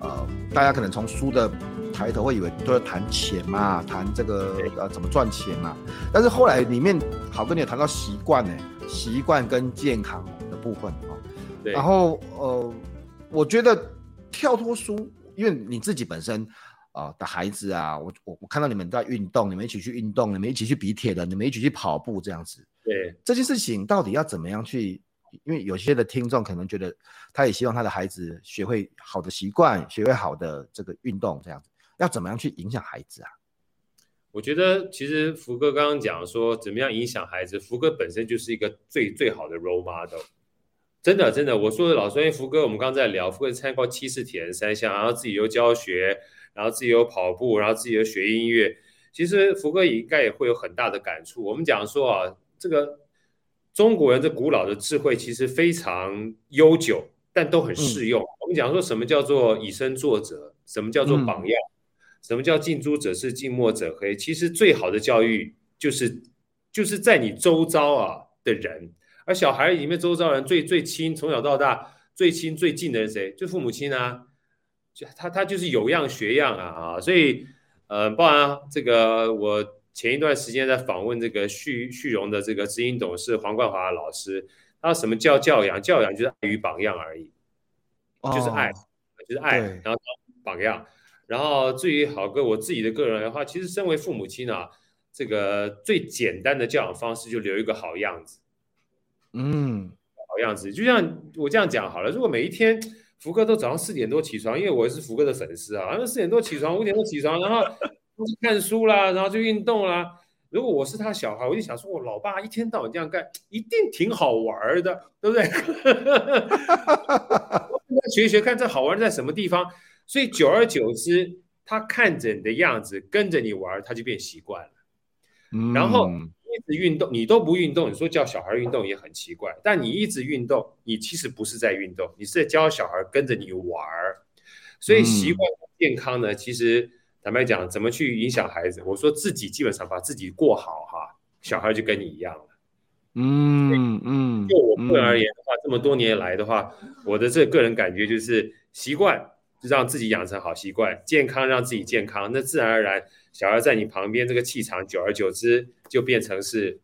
呃，大家可能从书的抬头会以为都要谈钱嘛，谈这个呃怎么赚钱嘛。但是后来里面好跟你也谈到习惯呢，习惯跟健康的部分啊。对。然后呃，我觉得跳脱书，因为你自己本身啊、呃、的孩子啊，我我我看到你们在运动，你们一起去运动，你们一起去比铁人，你们一起去跑步这样子。对。这件事情到底要怎么样去？因为有些的听众可能觉得，他也希望他的孩子学会好的习惯，学会好的这个运动，这样子要怎么样去影响孩子啊？我觉得其实福哥刚刚讲说怎么样影响孩子，福哥本身就是一个最最好的 role model。真的真的，我说的老说，因为福哥我们刚刚在聊，福哥参加过七次铁人三项，然后自己又教学，然后自己有跑步，然后自己有学音乐。其实福哥也应该也会有很大的感触。我们讲说啊，这个。中国人这古老的智慧其实非常悠久，但都很适用。嗯、我们讲说什么叫做以身作则，什么叫做榜样，嗯、什么叫近朱者赤，近墨者黑。其实最好的教育就是就是在你周遭啊的人，而小孩里面周遭人最最亲，从小到大最亲最近的人谁？就父母亲啊，就他他就是有样学样啊啊，所以呃，包含这个我。前一段时间在访问这个旭旭荣的这个执行董事黄冠华老师，他说什么叫教养？教养就是爱与榜样而已，就是爱，就是爱，然后榜样。然后至于好哥我自己的个人的话，其实身为父母亲啊，这个最简单的教养方式就留一个好样子。嗯，好样子，就像我这样讲好了。如果每一天福哥都早上四点多起床，因为我是福哥的粉丝啊，那四点多起床，五点多起床，然后 去。看书啦，然后就运动啦。如果我是他小孩，我就想说，我老爸一天到晚这样干，一定挺好玩的，对不对？学一学看这好玩在什么地方。所以久而久之，他看着你的样子，跟着你玩，他就变习惯了。然后一直运动，你都不运动，你说叫小孩运动也很奇怪。但你一直运动，你其实不是在运动，你是在教小孩跟着你玩儿。所以习惯健康呢，其实坦白讲，怎么去影响孩子？我说自己基本上把自己过好哈，小孩就跟你一样了。嗯嗯，就我个人而言的话，这么多年来的话，我的这个人感觉就是习惯。就让自己养成好习惯，健康让自己健康，那自然而然，小孩在你旁边，这个气场久而久之就变成是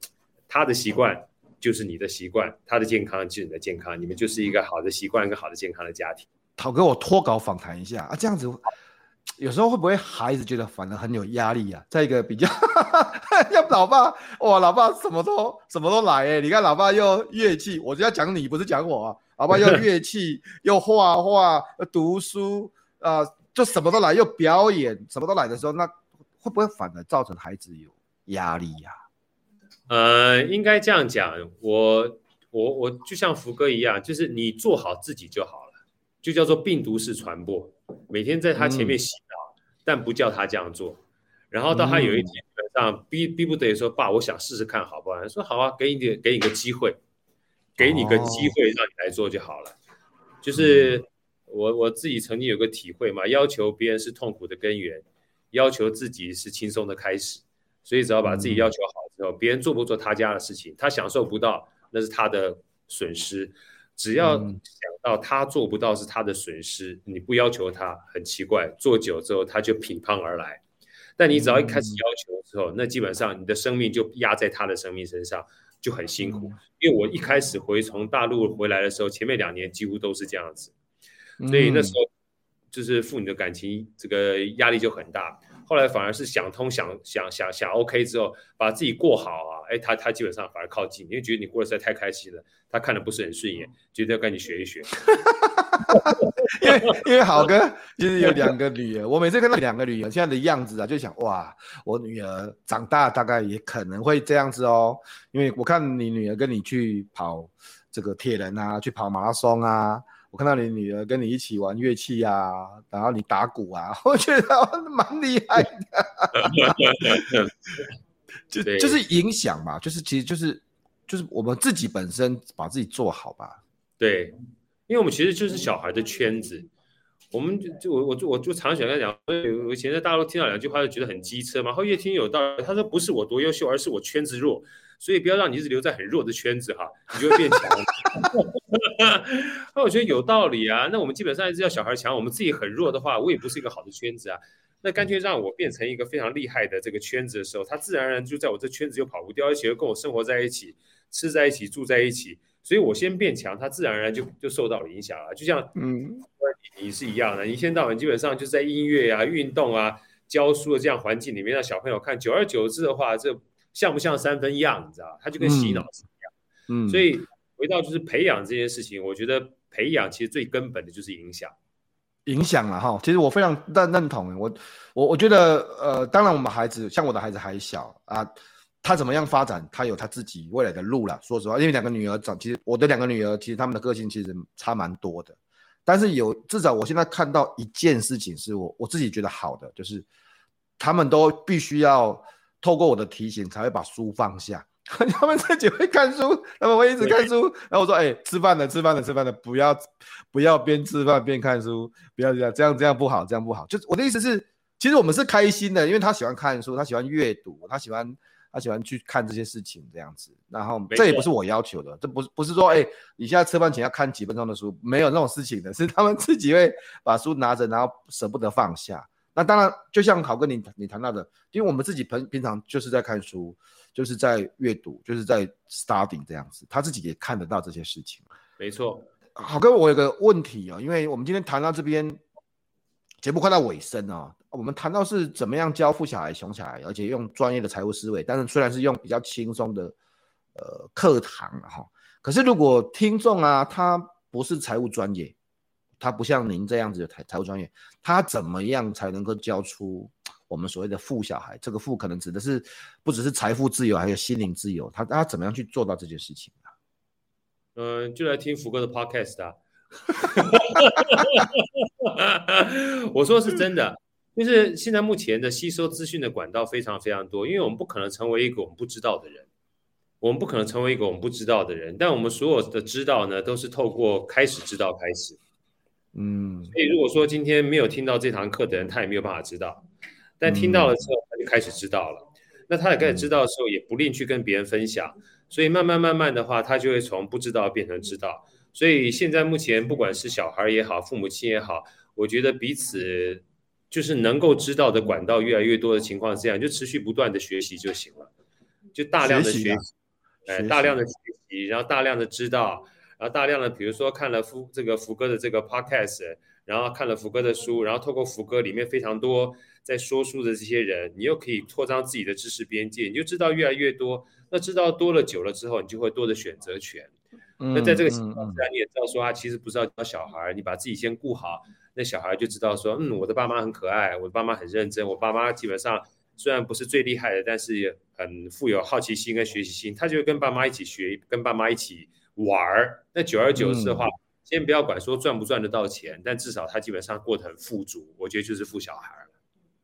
他的习惯，就是你的习惯，他的健康就是你的健康，你们就是一个好的习惯，一个好的健康的家庭。陶哥，我脱稿访谈一下啊，这样子有时候会不会孩子觉得反而很有压力啊？再一个比较，要老爸哇，老爸什么都什么都来哎、欸，你看老爸又乐器，我就要讲你，不是讲我啊。老爸，又乐器，又画画，读书，啊、就什么都来，又表演，什么都来的时候，那会不会反而造成孩子有压力呀、呃，应该这样讲，我我我就像福哥一样，就是你做好自己就好了，就叫做病毒式传播，每天在他前面洗脑，但不叫他这样做，然后到他有一天基本上逼逼不得已说，爸，我想试试看好不好？说好啊，给你点，给你个机会。给你个机会让你来做就好了，就是我我自己曾经有个体会嘛，要求别人是痛苦的根源，要求自己是轻松的开始，所以只要把自己要求好之后，嗯、别人做不做他家的事情，他享受不到那是他的损失，只要想到他做不到是他的损失，你不要求他，很奇怪，做久之后他就品胖而来，但你只要一开始要求之后，那基本上你的生命就压在他的生命身上。就很辛苦，因为我一开始回从大陆回来的时候，前面两年几乎都是这样子，所以那时候就是父女的感情这个压力就很大。后来反而是想通想想想想 OK 之后，把自己过好啊，哎，他他基本上反而靠近，因为觉得你过得实在太开心了，他看的不是很顺眼，觉得要跟你学一学。因为因为好哥就是有两个女儿，我每次看到两个女儿现在的样子啊，就想哇，我女儿长大大概也可能会这样子哦。因为我看你女儿跟你去跑这个铁人啊，去跑马拉松啊。我看到你女儿跟你一起玩乐器啊，然后你打鼓啊，我觉得 蛮厉害的。就就是影响嘛，就是其实就是就是我们自己本身把自己做好吧。对，因为我们其实就是小孩的圈子，我们就就我我就我就常常跟他讲，我以前在大陆听到两句话就觉得很机车嘛，后越听有道理。他说不是我多优秀，而是我圈子弱。所以不要让你一直留在很弱的圈子哈，你就会变强。那我觉得有道理啊。那我们基本上还是要小孩强，我们自己很弱的话，我也不是一个好的圈子啊。那干脆让我变成一个非常厉害的这个圈子的时候，他自然而然就在我这圈子就跑不掉，而且又跟我生活在一起，吃在一起，住在一起。所以我先变强，他自然而然就就受到了影响了。就像嗯，你是一样的，你一天到晚基本上就是在音乐啊、运动啊、教书的这样环境里面让小朋友看，久而久之的话，这。像不像三分样？你知道，他就跟洗脑是一样。嗯，所以回到就是培养这件事情，我觉得培养其实最根本的就是影响，影响了哈。其实我非常认认同。我我我觉得，呃，当然我们孩子像我的孩子还小啊，他怎么样发展，他有他自己未来的路了。说实话，因为两个女儿长，其实我的两个女儿其实他们的个性其实差蛮多的。但是有至少我现在看到一件事情是我我自己觉得好的，就是他们都必须要。透过我的提醒，才会把书放下。他们自己会看书，他们会一直看书。然后我说：“哎、吃饭了，吃饭了，吃饭了，不要不要边吃饭边看书，不要这样，这样这样不好，这样不好。”就是我的意思是，其实我们是开心的，因为他喜欢看书，他喜欢阅读，他喜欢他喜欢去看这些事情这样子。然后这也不是我要求的，这不是不是说哎、欸，你现在吃饭前要看几分钟的书，没有那种事情的，是他们自己会把书拿着，然后舍不得放下。那当然，就像考哥你你谈到的，因为我们自己平平常就是在看书，就是在阅读，就是在 studying 这样子，他自己也看得到这些事情。没错，好哥，我有个问题啊、哦，因为我们今天谈到这边，节目快到尾声、哦，我们谈到是怎么样教富小孩、穷小孩，而且用专业的财务思维，但是虽然是用比较轻松的呃课堂哈、可是如果听众啊，他不是财务专业。他不像您这样子的财财务专业，他怎么样才能够教出 我们所谓的富小孩？这个富可能指的是不只是财富自由，还有心灵自由。他他怎么样去做到这件事情呢？嗯，就来听福哥的 podcast 啊。我说是真的，就是现在目前的吸收资讯的管道非常非常多，因为我们不可能成为一个我们不知道的人。我们不可能成为一个我们不知道的人，但我们所有的知道呢，都是透过开始知道开始。嗯，所以如果说今天没有听到这堂课的人，他也没有办法知道，但听到了之后，他就开始知道了。嗯、那他也开始知道的时候，也不吝去跟别人分享。所以慢慢慢慢的话，他就会从不知道变成知道。所以现在目前，不管是小孩也好，父母亲也好，我觉得彼此就是能够知道的管道越来越多的情况是这样，就持续不断的学习就行了，就大量的学习，哎，大量的学习，然后大量的知道，然后大量的，比如说看了福这个福哥的这个 podcast，然后看了福哥的书，然后透过福哥里面非常多在说书的这些人，你又可以扩张自己的知识边界，你就知道越来越多。那知道多了久了之后，你就会多的选择权。嗯、那在这个情况下，你也知道说，他其实不是要教小孩，你把自己先顾好，那小孩就知道说，嗯，我的爸妈很可爱，我的爸妈很认真，我爸妈基本上虽然不是最厉害的，但是也很富有好奇心跟学习心，他就会跟爸妈一起学，跟爸妈一起玩儿。那久而久之的话，嗯、先不要管说赚不赚得到钱，但至少他基本上过得很富足，我觉得就是富小孩了。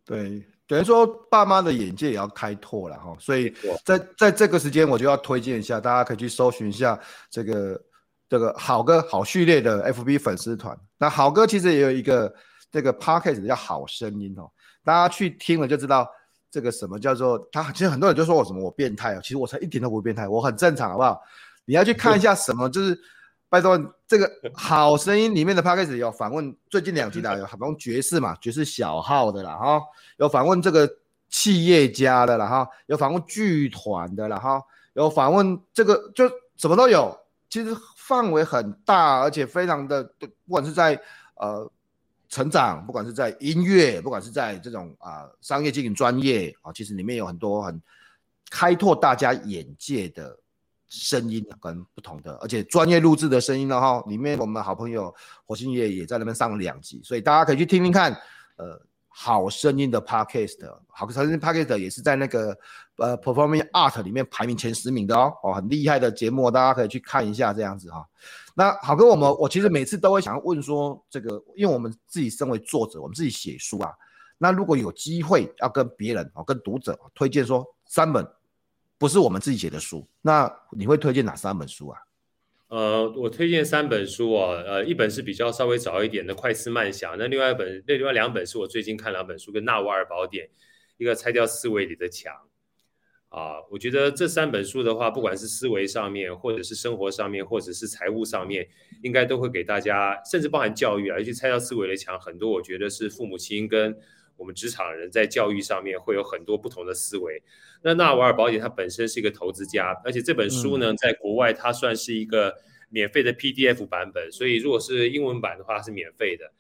对。等于说，爸妈的眼界也要开拓了哈，所以在在这个时间，我就要推荐一下，大家可以去搜寻一下这个这个好哥好序列的 FB 粉丝团。那好哥其实也有一个这个 Podcast 叫好声音哦，大家去听了就知道这个什么叫做他。其实很多人就说我什么我变态哦，其实我才一点都不变态，我很正常，好不好？你要去看一下什么就是。拜托，这个 好声音里面的 podcast 有访问最近两集的，有访问爵士嘛，爵士小号的啦哈，有访问这个企业家的啦哈，有访问剧团的啦哈，有访问这个就什么都有，其实范围很大，而且非常的，不管是在呃成长，不管是在音乐，不管是在这种啊、呃、商业经营专业啊，其实里面有很多很开拓大家眼界的。声音跟不同的，而且专业录制的声音了哈。里面我们好朋友火星爷也在那边上了两集，所以大家可以去听听看。呃，好声音的 Podcast，好声音 Podcast 也是在那个呃 Performing Art 里面排名前十名的哦，哦，很厉害的节目，大家可以去看一下这样子哈。那好哥，我们我其实每次都会想要问说，这个因为我们自己身为作者，我们自己写书啊，那如果有机会要跟别人哦，跟读者推荐说三本。不是我们自己写的书，那你会推荐哪三本书啊？呃，我推荐三本书哦，呃，一本是比较稍微早一点的《快思慢想》，那另外一本，那另外两本是我最近看两本书，跟《纳瓦尔宝典》，一个拆掉思维里的墙啊，我觉得这三本书的话，不管是思维上面，或者是生活上面，或者是财务上面，应该都会给大家，甚至包含教育啊，尤其拆掉思维的墙，很多我觉得是父母亲跟。我们职场人在教育上面会有很多不同的思维。那纳瓦尔保险它本身是一个投资家，而且这本书呢，在国外它算是一个免费的 PDF 版本，所以如果是英文版的话是免费的。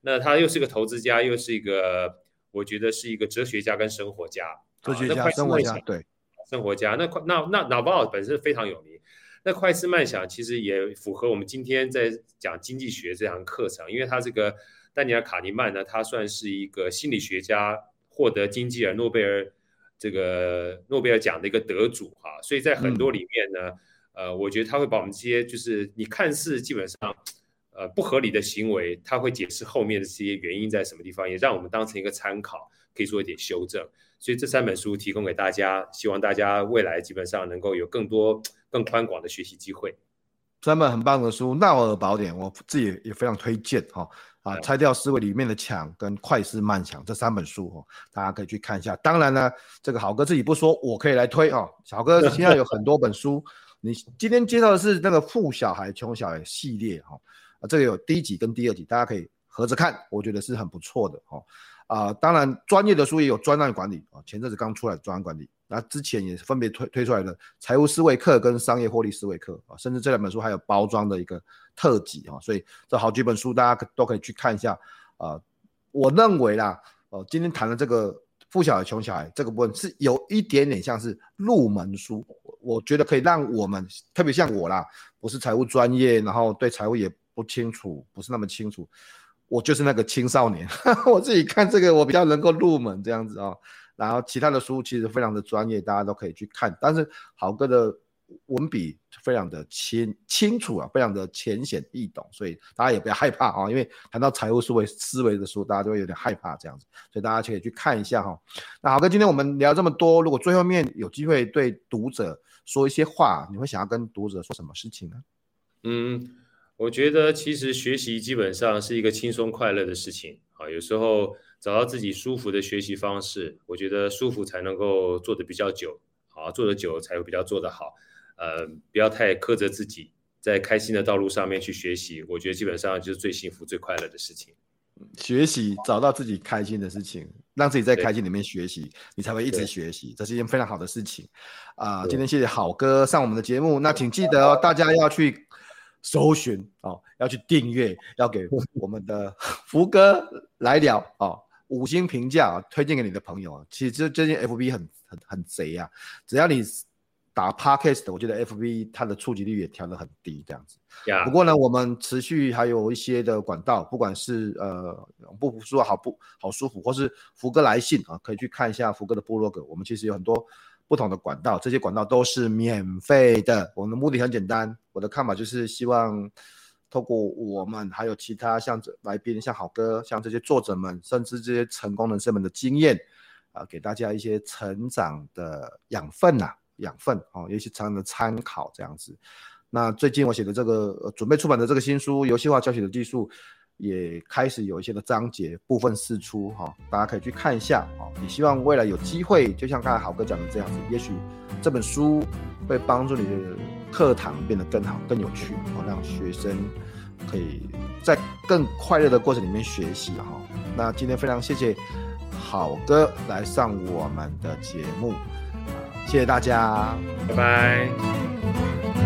那他又是个投资家，又是一个我觉得是一个哲学家跟生活家。哲学家、生活家，对，生活家。那快那那纳瓦尔本身非常有名。那快思慢想其实也符合我们今天在讲经济学这堂课程，因为它这个。丹尼尔·卡尼曼呢，他算是一个心理学家，获得经济尔诺贝尔这个诺贝尔奖的一个得主啊，所以在很多里面呢，嗯、呃，我觉得他会把我们这些就是你看似基本上呃不合理的行为，他会解释后面的这些原因在什么地方，也让我们当成一个参考，可以做一点修正。所以这三本书提供给大家，希望大家未来基本上能够有更多更宽广的学习机会。三本很棒的书，《纳瓦尔宝典》，我自己也非常推荐哈。啊，拆掉思维里面的墙跟快思慢想这三本书哦，大家可以去看一下。当然呢，这个好哥自己不说，我可以来推哦。小哥现在有很多本书，你今天介绍的是那个富小孩穷小孩系列哈，啊，这个有第一集跟第二集，大家可以合着看，我觉得是很不错的哈。啊，当然专业的书也有专案管理啊，前阵子刚出来的专案管理。那之前也分别推推出来的财务思维课跟商业获利思维课啊，甚至这两本书还有包装的一个特辑啊，所以这好几本书大家都可以去看一下啊。我认为啦，哦，今天谈的这个富小孩穷小孩这个部分是有一点点像是入门书，我觉得可以让我们特别像我啦，不是财务专业，然后对财务也不清楚，不是那么清楚，我就是那个青少年，我自己看这个我比较能够入门这样子啊。然后其他的书其实非常的专业，大家都可以去看。但是豪哥的文笔非常的清清楚啊，非常的浅显易懂，所以大家也不要害怕啊。因为谈到财务思维思维的书，大家都会有点害怕这样子，所以大家可以去看一下哈。那豪哥，今天我们聊这么多，如果最后面有机会对读者说一些话，你会想要跟读者说什么事情呢？嗯，我觉得其实学习基本上是一个轻松快乐的事情啊。有时候找到自己舒服的学习方式，我觉得舒服才能够做得比较久，好，做得久才会比较做得好。呃，不要太苛责自己，在开心的道路上面去学习，我觉得基本上就是最幸福、最快乐的事情。学习，找到自己开心的事情，让自己在开心里面学习，你才会一直学习，这是一件非常好的事情啊！呃，今天谢谢好哥上我们的节目，那请记得哦，大家要去搜寻哦，要去订阅，要给我们的福哥来聊哦，五星评价推荐给你的朋友啊。其实最近 FB 很很很贼啊，只要你。打 Podcast 我觉得 FB 它的触及率也调得很低，这样子。不过呢，我们持续还有一些的管道，不管是呃不服输好不好舒服，或是福哥来信啊，可以去看一下福哥的部落格。我们其实有很多不同的管道，这些管道都是免费的。我们的目的很简单，我的看法就是希望透过我们还有其他像来宾，像好哥，像这些作者们，甚至这些成功人士们的经验啊，给大家一些成长的养分呐、啊。养分哦，有一些成长的参考这样子。那最近我写的这个、准备出版的这个新书《游戏化教学的技术》，也开始有一些的章节部分释出哈、大家可以去看一下哦。也希望未来有机会，就像刚才好哥讲的这样子，也许这本书会帮助你的课堂变得更好、更有趣哦，让学生可以在更快乐的过程里面学习哈、那今天非常谢谢好哥来上我们的节目。谢谢大家，拜拜。